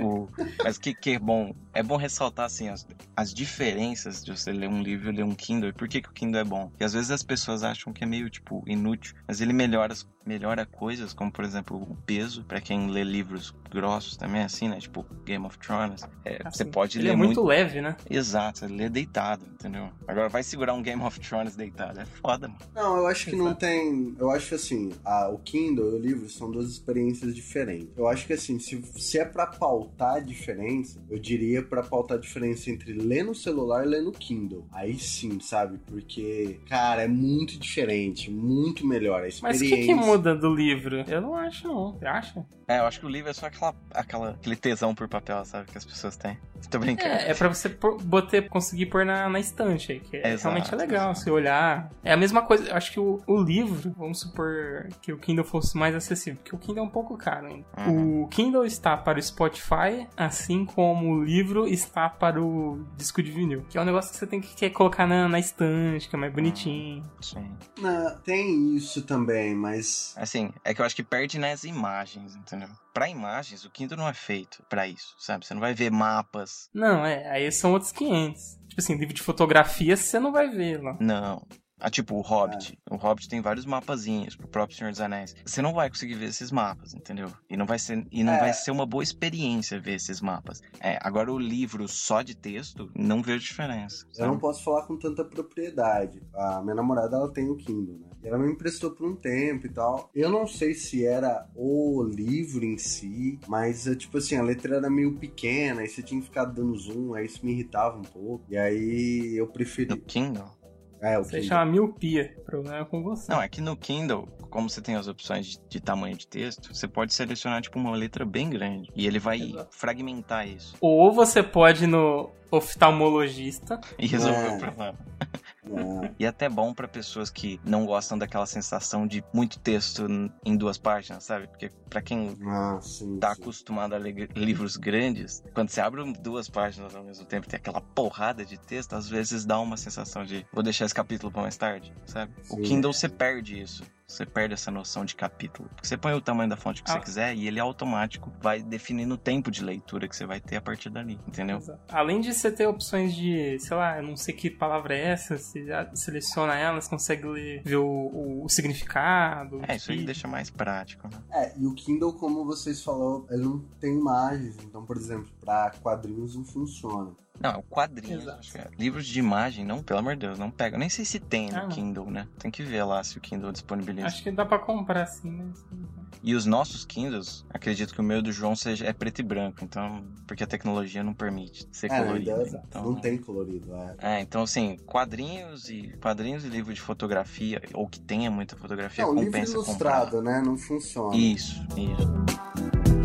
O- mas que, que é bom? É bom ressaltar assim as, as diferenças de você ler um livro e ler um Kindle. E por que, que o Kindle é bom? Porque às vezes as pessoas acham que é meio tipo inútil, mas ele melhora, melhora coisas, como por exemplo o peso. Pra quem lê livros grossos também, assim, né? Tipo Game of Thrones. É, você Assim, pode Ele ler é muito, leve, né? Exato, você lê deitado, entendeu? Agora vai segurar um Game of Thrones deitado. É foda, mano. Não, eu acho que não Exato. tem. Eu acho que assim, a- o Kindle e o livro são duas experiências diferentes. Eu acho que assim, se, se é pra pautar a diferença, eu diria pra pautar a diferença entre ler no celular e ler no Kindle. Aí sim, sabe? Porque, cara, é muito diferente, muito melhor a Mas experiência. o que, que muda do livro? Eu não acho, não. Você acha? É, eu acho que o livro é só aquela, aquela, aquele tesão por papel, sabe? Que as pessoas têm. Tô brincando. É, é pra você pôr- botar, conseguir pôr na, na estante aí, que é- Exato, realmente é legal, exato. você olhar. É a mesma coisa, eu acho que o, o livro, vamos supor que o Kindle fosse mais acessível, porque o Kindle é um pouco caro ainda. Uhum. O Kindle está para o Spotify, assim como o livro está para o disco de vinil, que é um negócio que você tem que quer colocar na, na estante, que é mais bonitinho. Sim. Não, tem isso também, mas. Assim, é que eu acho que perde nas imagens, entendeu? Pra imagens, o Kindle não é feito pra isso, sabe? Você não vai ver mapas. Não, é, aí são outros 500. Tipo assim, livro de fotografia você não vai ver lá. Não. Ah, tipo, o Hobbit. O Hobbit tem vários mapazinhos pro próprio Senhor dos Anéis. Você não vai conseguir ver esses mapas, entendeu? E não vai ser, e não É. vai ser uma boa experiência ver esses mapas. É, agora o livro só de texto, não vejo diferença. Eu sabe? não posso falar com tanta propriedade. A minha namorada, ela tem o Kindle, né? E ela me emprestou por um tempo e tal. Eu não sei se era o livro em si, mas, é, tipo assim, a letra era meio pequena, aí você tinha que ficar dando zoom, aí isso me irritava um pouco. E aí eu No preferi... Kindle? É, o Você Kindle. chama miopia. O problema é com você. Não, é que no Kindle, como você tem as opções de, de tamanho de texto, você pode selecionar, tipo, uma letra bem grande. E ele vai Exato. fragmentar isso. Ou você pode ir no oftalmologista. E resolver É. o problema. E até bom pra pessoas que não gostam daquela sensação de muito texto em duas páginas, sabe? Porque pra quem Ah, sim, tá sim. acostumado a ler livros grandes, quando você abre duas páginas ao mesmo tempo e tem aquela porrada de texto, às vezes dá uma sensação de vou deixar esse capítulo pra mais tarde, sabe? O Sim. Kindle você perde isso. Você perde essa noção de capítulo. Porque você põe o tamanho da fonte que Ah. você quiser e ele automático vai definindo o tempo de leitura que você vai ter a partir dali, entendeu? Além de você ter opções de, sei lá, eu não sei que palavra é essa, você já seleciona ela, você consegue ler, ver o, o- o significado. É, isso aí que- deixa mais prático, né? É, e o Kindle, como vocês falaram, ele não tem imagens. Então, por exemplo, pra quadrinhos não funciona. Não, é o quadrinho. É. Livros de imagem, não, pelo amor de Deus, não pega. Nem sei se tem no Ah. Kindle, né? Tem que ver lá se o Kindle disponibiliza. Acho que dá pra comprar sim, mas. E os nossos Kindles, acredito que o meu do João seja, é preto e branco, então. Porque a tecnologia não permite ser É, colorido. ainda então, não tem colorido, é. É, então assim, quadrinhos e quadrinhos e livro de fotografia, ou que tenha muita fotografia, Não, livro compensa ilustrado, né? Não funciona. comprar. Isso, isso.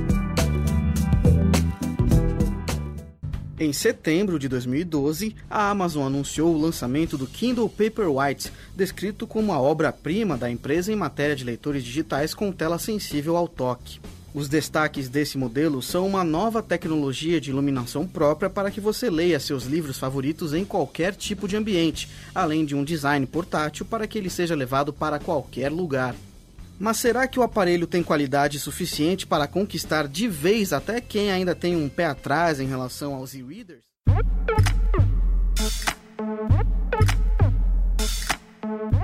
Em setembro de 2012, a Amazon anunciou o lançamento do Kindle Paperwhite, descrito como a obra-prima da empresa em matéria de leitores digitais com tela sensível ao toque. Os destaques desse modelo são uma nova tecnologia de iluminação própria para que você leia seus livros favoritos em qualquer tipo de ambiente, além de um design portátil para que ele seja levado para qualquer lugar. Mas será que o aparelho tem qualidade suficiente para conquistar de vez até quem ainda tem um pé atrás em relação aos e-readers?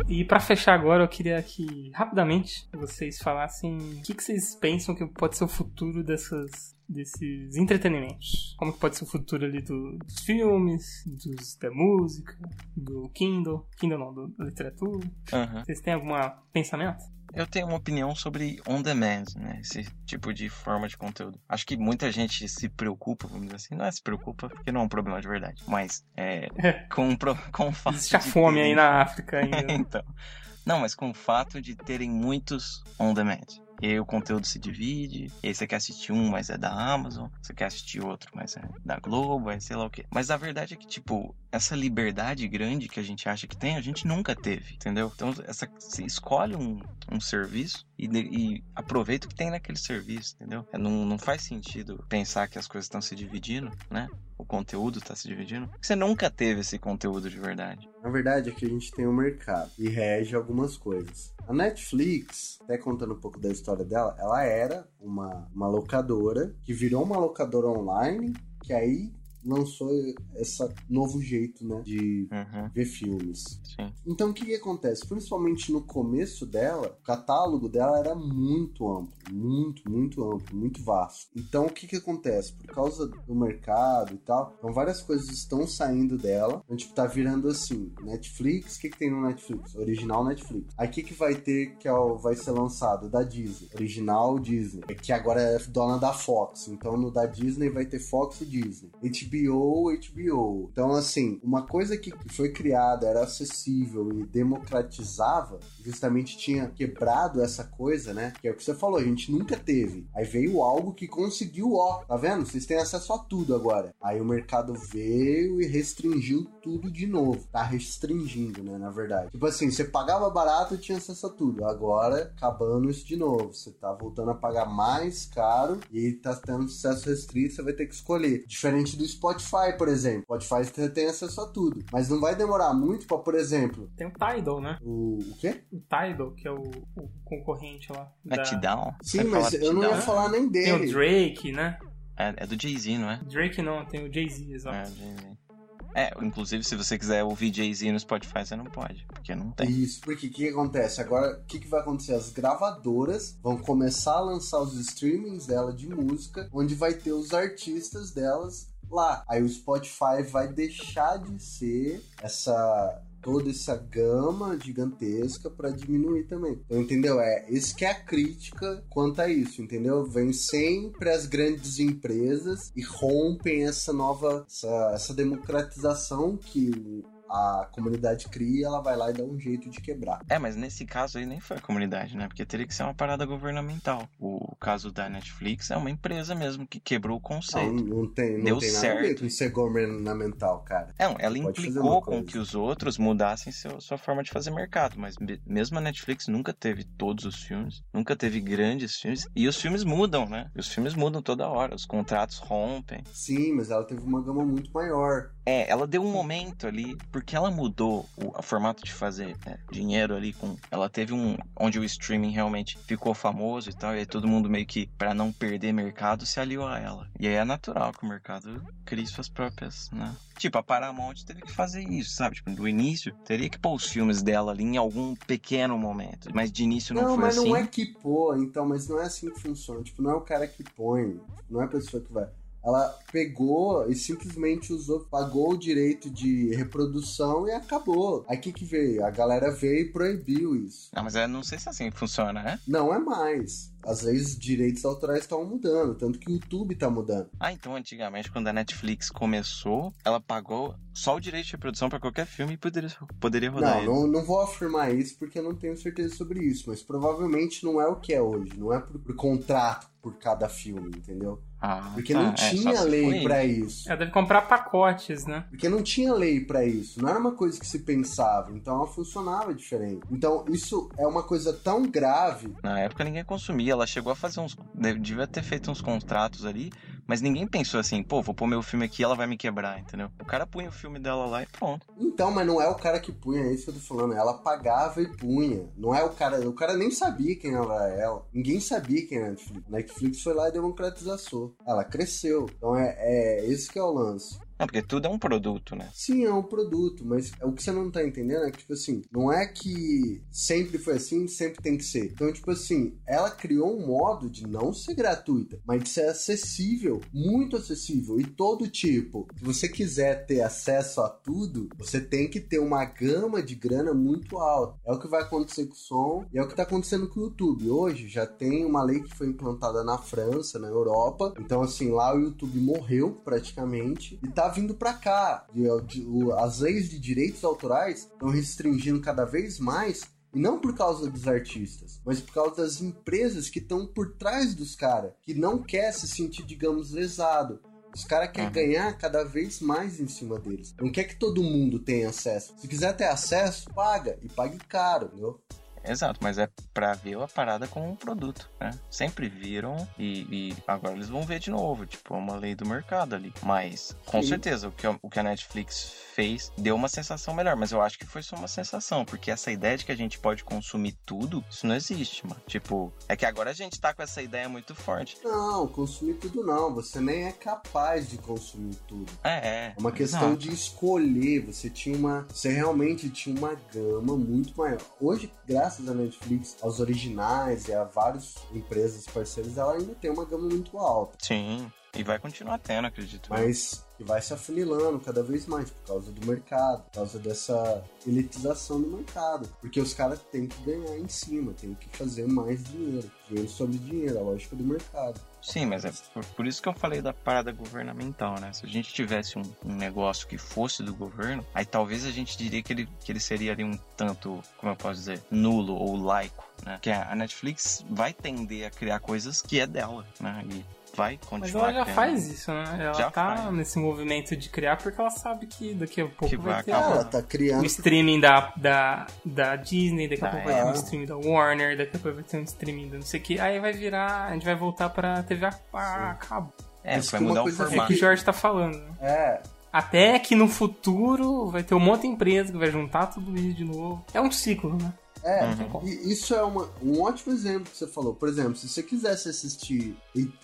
E pra fechar agora, eu queria que rapidamente vocês falassem o que, que vocês pensam que pode ser o futuro dessas desses entretenimentos. Como que pode ser o futuro ali do- dos filmes, dos, da música, do Kindle, Kindle não, do- da literatura. Aham. Vocês têm algum pensamento? Eu tenho uma opinião sobre on demand, né? Esse tipo de forma de conteúdo. Acho que muita gente se preocupa, vamos dizer assim. Não é se preocupa, porque não é um problema de verdade. Mas é. Com, com o fato. Existe a fome aí na África ainda. então. Não, mas com o fato de terem muitos on demand. E aí o conteúdo se divide, e aí você quer assistir um, mas é da Amazon, você quer assistir outro, mas é da Globo, é sei lá o quê. Mas a verdade é que, tipo, essa liberdade grande que a gente acha que tem, a gente nunca teve, entendeu? Então, essa, você escolhe um, um serviço e, e aproveita o que tem naquele serviço, entendeu? É, Não, não faz sentido pensar que as coisas estão se dividindo, né? O conteúdo está se dividindo. Você nunca teve esse conteúdo de verdade. Na verdade é que a gente tem um mercado e rege algumas coisas. A Netflix, até contando um pouco da história dela, ela era uma, uma locadora que virou uma locadora online, que aí lançou esse novo jeito, né, de Uhum, ver filmes. sim. Então o que, que acontece? Principalmente no começo dela, o catálogo dela era muito amplo, muito, muito amplo, muito vasto. Então o que, que acontece? Por causa do mercado e tal, então várias coisas estão saindo dela. Então, tipo, tá virando assim, Netflix, o que, que tem no Netflix? Original Netflix. Aí o que, que vai ter que é vai ser lançado? Da Disney. Original Disney. É que agora é dona da Fox. Então no da Disney vai ter Fox e Disney. HBO, HBO. Então, assim, uma coisa que foi criada, era acessível e democratizava, justamente tinha quebrado essa coisa, né? Que é o que você falou, a gente nunca teve. Aí veio algo que conseguiu, ó, tá vendo? Vocês têm acesso a tudo agora. Aí o mercado veio e restringiu tudo de novo. Tá restringindo, né? Na verdade. Tipo assim, você pagava barato e tinha acesso a tudo. Agora, acabando isso de novo. Você tá voltando a pagar mais caro e tá tendo acesso restrito, você vai ter que escolher. Diferente do Spotify, por exemplo. Spotify você tem acesso a tudo. Mas não vai demorar muito pra, por exemplo, Tem o Tidal, né? o, o quê? O Tidal, que é o, o concorrente lá. É da- T-Down? Sim, Vai mas eu não ia falar nem Tem o dele. Drake, né? É, é do Jay-Z, não é? Drake não, tem o Jay-Z, É, exato. Jay-Z. É, inclusive se você quiser ouvir Jay-Z no Spotify, você não pode, porque não tem. Isso, porque o que, acontece? Agora, o que, que vai acontecer? As gravadoras vão começar a lançar os streamings dela de música, onde vai ter os artistas delas lá. Aí o Spotify vai deixar de ser essa toda essa gama gigantesca para diminuir também. Então, entendeu? É, isso que é a crítica quanto a isso, entendeu? Vem sempre as grandes empresas e rompem essa nova essa, essa democratização que a comunidade cria, ela vai lá e dá um jeito de quebrar. É, mas nesse caso aí nem foi a comunidade, né? Porque teria que ser uma parada governamental. O caso da Netflix é uma empresa mesmo que quebrou o Não, conceito. não tem, não Deu tem nada a ver certo. com ser governamental, cara. É, ela Pode implicou com que os outros mudassem seu- sua forma de fazer mercado, mas me- mesmo a Netflix nunca teve todos os filmes, nunca teve grandes filmes, e os filmes mudam, né? Os filmes mudam toda hora, os contratos rompem. Sim, mas ela teve uma gama muito maior. É, ela deu um momento ali, porque ela mudou o, o formato de fazer é, dinheiro ali com. Ela teve um. onde o streaming realmente ficou famoso e tal, e aí todo mundo meio que, pra não perder mercado, se aliou a ela. E aí é natural que o mercado crie suas próprias, né? Tipo, a Paramount teve que fazer isso, sabe? Tipo, do início, teria que pôr os filmes dela ali em algum pequeno momento. Mas de início não, Não, foi mas assim. não é que pô, então, mas não é assim que funciona. Tipo, não é o cara que põe, não é a pessoa que vai. Ela pegou e simplesmente usou, pagou o direito de reprodução e acabou. Aí o que, que veio? A galera veio e proibiu isso. Ah, mas eu não sei se assim funciona, né? Não é mais. Às vezes direitos autorais estão mudando, tanto que o YouTube tá mudando. Ah, então antigamente, quando a Netflix começou, ela pagou só o direito de reprodução pra qualquer filme e poderia, poderia rodar Não, ele. não, não vou afirmar isso porque eu não tenho certeza sobre isso, mas provavelmente não é o que é hoje, não é por, por contrato por cada filme, entendeu? Ah, Porque tá. não É, tinha lei pra isso. isso. Ela deve comprar pacotes, né? Porque não tinha lei pra isso, não era uma coisa que se pensava, então ela funcionava diferente. Então isso é uma coisa tão grave. Na época ninguém consumia, ela chegou a fazer uns. devia ter feito uns contratos ali, mas ninguém pensou assim, pô, vou pôr meu filme aqui ela vai me quebrar, entendeu? O cara punha o filme dela lá e pronto. Então, mas não é o cara que punha, é isso que eu tô falando. Ela pagava e punha. Não é o cara. O cara nem sabia quem era ela. Ninguém sabia quem era a Netflix. Netflix foi lá e democratizou. Ela cresceu. Então é, é esse que é o lance. Não, porque tudo é um produto, né? Sim, é um produto, mas o que você não tá entendendo é que, tipo assim, não é que sempre foi assim, sempre tem que ser. Então, tipo assim, ela criou um modo de não ser gratuita, mas de ser acessível, muito acessível. E todo tipo, se você quiser ter acesso a tudo, você tem que ter uma gama de grana muito alta. É o que vai acontecer com o som e é o que tá acontecendo com o YouTube. Hoje já tem uma lei que foi implantada na França, na Europa. Então, assim, lá o YouTube morreu praticamente e tá vindo pra cá. As leis de direitos autorais estão restringindo cada vez mais. E não por causa dos artistas, mas por causa das empresas que estão por trás dos caras, que não quer se sentir, digamos, lesado. Os caras querem Uhum. ganhar cada vez mais em cima deles. Não quer que todo mundo tenha acesso. Se quiser ter acesso, paga. E pague caro, entendeu? Exato, mas é pra ver a parada como um produto, né? Sempre viram e, e agora eles vão ver de novo, tipo, é uma lei do mercado ali. Mas, com Sim. certeza, o que, a- o que a Netflix fez deu uma sensação melhor, mas eu acho que foi só uma sensação, porque essa ideia de que a gente pode consumir tudo, isso não existe, mano. Tipo, é que agora a gente tá com essa ideia muito forte. Não, consumir tudo não. Você nem é capaz de consumir tudo. É, é. É uma questão exato. de escolher. Você tinha uma. Você realmente tinha uma gama muito maior. Hoje, graças à Netflix, aos originais e a várias empresas parceiras, ela ainda tem uma gama muito alta. Sim, e vai continuar tendo, acredito. Mas que vai se afunilando cada vez mais por causa do mercado, por causa dessa elitização do mercado. Porque os caras têm que ganhar em cima, têm que fazer mais dinheiro. Dinheiro sobre dinheiro, a lógica do mercado. Sim, mas é por, por isso que eu falei da parada governamental, né? Se a gente tivesse um, um negócio que fosse do governo, aí talvez a gente diria que ele, que ele seria ali um tanto, como eu posso dizer, nulo ou laico, né? Que a Netflix vai tender a criar coisas que é dela, né? E vai continuar Mas ela já criando. faz isso, né? Ela Já tá faz. nesse movimento de criar porque ela sabe que daqui a pouco Que vai, vai ter. Ela tá criando. o streaming da, da, da Disney, daqui a Ah, pouco vai ter um é. streaming da Warner, daqui a pouco vai ter um streaming da não sei o que. Aí vai virar, a gente vai voltar pra TV a, a cabo. É, Mas vai que uma mudar o coisa É o formato. que o Jorge tá falando, né? É, Até que no futuro vai ter um monte de empresa que vai juntar tudo isso de novo. É um ciclo, né? É, Uhum. e isso é uma- um ótimo exemplo que você falou. Por exemplo, se você quisesse assistir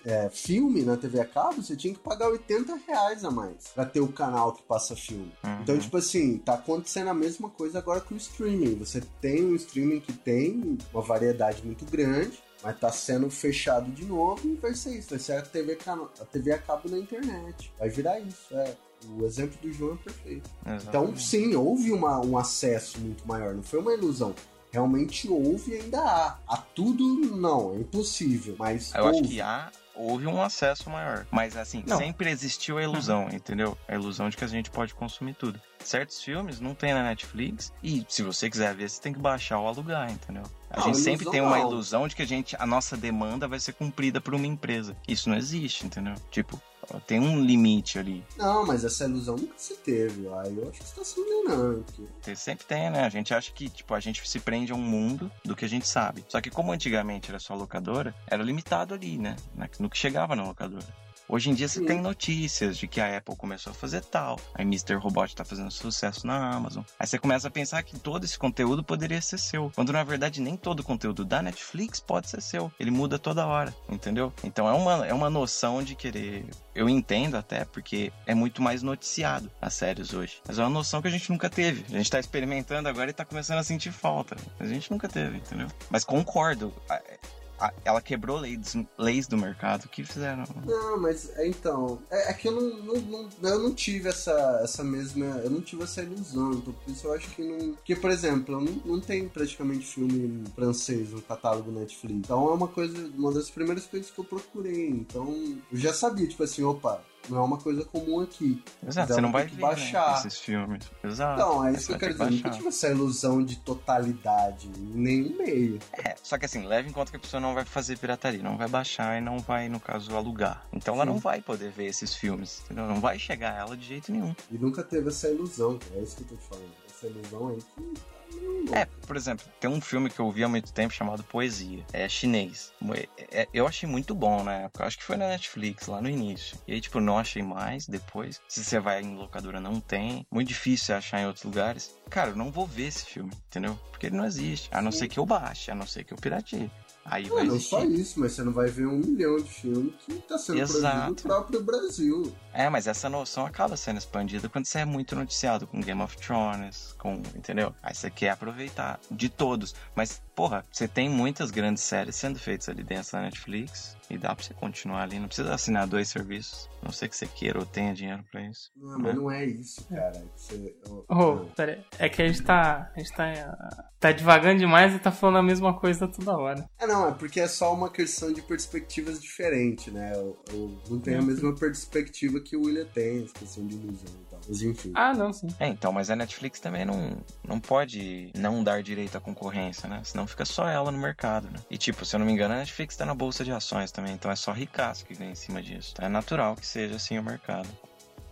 é, filme na TV a cabo, você tinha que pagar 80 reais a mais pra ter o canal que passa filme. Uhum. Então, tipo assim, tá acontecendo a mesma coisa agora com o streaming. Você tem um streaming que tem uma variedade muito grande, mas tá sendo fechado de novo e vai ser isso. Vai ser a TV, a TV a cabo na internet. Vai virar isso, é. O exemplo do João é perfeito. Então, Exatamente. sim, houve uma- um acesso muito maior, não foi uma ilusão. Realmente houve e ainda há. A tudo, não, é impossível, mas Eu houve. acho que há, houve um acesso maior. Mas assim, Não. sempre existiu a ilusão, entendeu? A ilusão de que a gente pode consumir tudo. Certos filmes não tem na Netflix e se você quiser ver, você tem que baixar ou alugar, entendeu? A Não, gente sempre tem uma não. ilusão de que a gente, a nossa demanda vai ser cumprida por uma empresa. Isso não existe, entendeu? Tipo, tem um limite ali. Não, mas essa ilusão nunca se teve. Aí eu acho que você tá se enganando. Sempre tem, né? A gente acha que, tipo, a gente se prende a um mundo do que a gente sabe. Só que como antigamente era só locadora, era limitado ali, né? No que chegava na locadora. Hoje em dia você Sim. tem notícias de que a Apple começou a fazer tal, aí Mr. Robot tá fazendo sucesso na Amazon. Aí você começa a pensar que todo esse conteúdo poderia ser seu. Quando na verdade nem todo o conteúdo da Netflix pode ser seu. Ele muda toda hora, entendeu? Então é uma, é uma noção de querer. Eu entendo até, porque é muito mais noticiado as séries hoje. Mas é uma noção que a gente nunca teve. A gente tá experimentando agora e tá começando a sentir falta. A gente nunca teve, entendeu? Mas concordo. Ela quebrou leis, leis do mercado. O que fizeram? Não, mas é, então. É, é que eu não, não, não- eu não tive essa, essa mesma. Eu não tive essa ilusão. Então, por isso eu acho que não. Porque, por exemplo, eu não, não tenho praticamente filme francês no catálogo Netflix. Então é uma coisa. Uma das primeiras coisas que eu procurei. Então, eu já sabia, tipo assim, opa. Não é uma coisa comum aqui. Exato, Então, você não vai ver né, baixar. esses filmes. Exato. Então, é isso que eu quero dizer. Nunca tive essa ilusão de totalidade em nenhum meio. É, só que assim, leve em conta que a pessoa não vai fazer pirataria, não vai baixar e não vai, no caso, alugar. Então ela Sim. não vai poder ver esses filmes, entendeu? Não vai chegar a ela de jeito nenhum. E nunca teve essa ilusão. É isso que eu tô te falando. Essa ilusão aí que. É, por exemplo, tem um filme que eu vi há muito tempo chamado Poesia. É chinês. É- é- eu achei muito bom na época. Acho que foi na Netflix, lá no início. E aí, tipo, não achei mais depois. Se você vai em locadora, não tem. Muito difícil achar em outros lugares. Cara, eu não vou ver esse filme, entendeu? Porque ele não existe. A não ser que eu baixe, a não ser que eu pirateie. Aí vai Não, não existir. só isso, mas você não vai ver um milhão de filmes que tá sendo produzido Exato. no próprio Brasil. É, mas essa noção acaba sendo expandida quando você é muito noticiado com Game of Thrones, com. Entendeu? Aí você quer aproveitar de todos. Mas, porra, você tem muitas grandes séries sendo feitas ali dentro da Netflix. E dá pra você continuar ali. Não precisa assinar dois serviços. A Não sei que você queira ou tenha dinheiro pra isso. Não, mas não é isso, cara. É que você- não. pera aí. É que a gente tá. A gente tá. Tá divagando demais e tá falando a mesma coisa toda hora. É, não, é porque é só uma questão de perspectivas diferentes, né? Eu, eu não tenho a mesma perspectiva que o William tem, essa questão de ilusão tal. Mas enfim. Ah, não, sim. É, então, mas a Netflix também não, não pode não dar direito à concorrência, né? Senão fica só ela no mercado, né? E tipo, se eu não me engano, a Netflix tá na bolsa de ações também, então é só ricaço que ganha em cima disso. Então é natural que seja assim o mercado.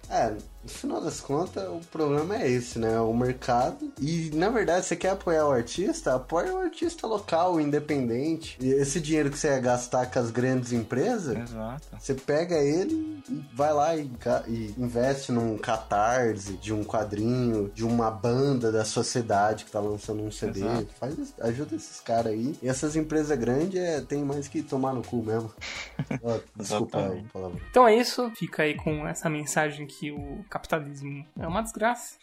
É, no final das contas, o problema é esse, né? O mercado. E, na verdade, você quer apoiar o artista? Apoia o artista local, independente. E esse dinheiro que você ia gastar com as grandes empresas, Exato. você pega ele e vai lá e, e investe num catarse de um quadrinho, de uma banda da sociedade que tá lançando um CD. Exato. Faz, ajuda esses caras aí. E essas empresas grandes é, tem mais que tomar no cu mesmo. Ó, desculpa a palavra. Então é isso. Fica aí com essa mensagem que o capitalismo é uma desgraça.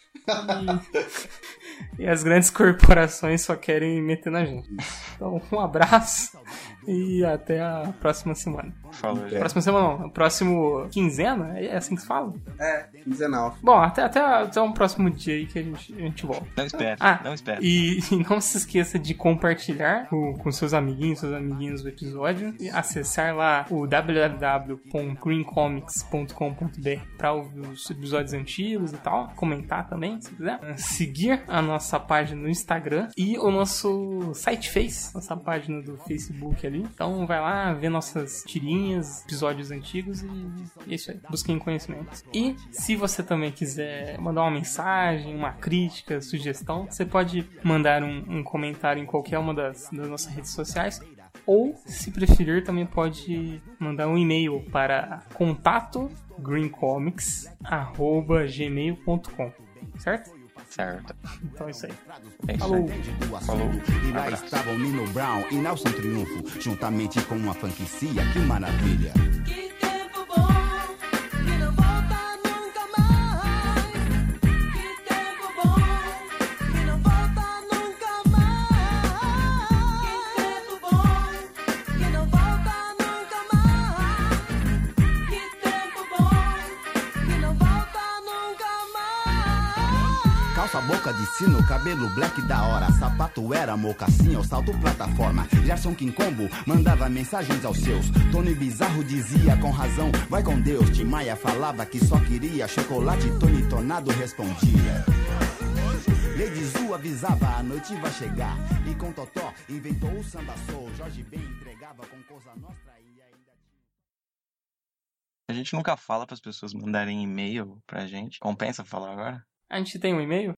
E, e as grandes corporações só querem meter na gente. Então, um abraço e até a próxima semana. Falou. Próxima semana não, próximo quinzena? É assim que se fala? É, quinzenal. Bom, até, até, até um próximo dia aí que a gente, a gente volta. Não espere, Ah, não espere. E, e não se esqueça de compartilhar com, com seus amiguinhos, seus amiguinhos o episódio. E acessar lá o www.greencomics.com.br para ouvir os episódios antigos e tal. Comentar também, se quiser. Seguir a nossa página no Instagram e o nosso site Face, nossa página do Facebook ali. Então vai lá ver nossas tirinhas, episódios antigos e é isso aí. Busquem conhecimentos. E se você também quiser mandar uma mensagem, uma crítica, sugestão, você pode mandar um, um comentário em qualquer uma das, das nossas redes sociais. Ou, se preferir, também pode mandar um e-mail para contato greencomics@gmail.com, certo? Certo. Então é isso aí. É isso Falou. aí. Falou. E lá Abraço. estavam Nino Brown e Nelson Triunfo, juntamente com uma franquicia, que maravilha. Boca de sino, cabelo black da hora, sapato era mocassim ou salto plataforma. Gerson Quincombo mandava mensagens aos seus. Tony Bizarro dizia com razão, vai com Deus. Tim Maia falava que só queria chocolate, Tony Tornado respondia. Lady Zu avisava, a noite vai chegar. E com Totó inventou o samba soul. Jorge Ben entregava com Nostra e ainda... A gente nunca fala para as pessoas mandarem e-mail pra gente. Compensa falar agora? A gente tem um e-mail?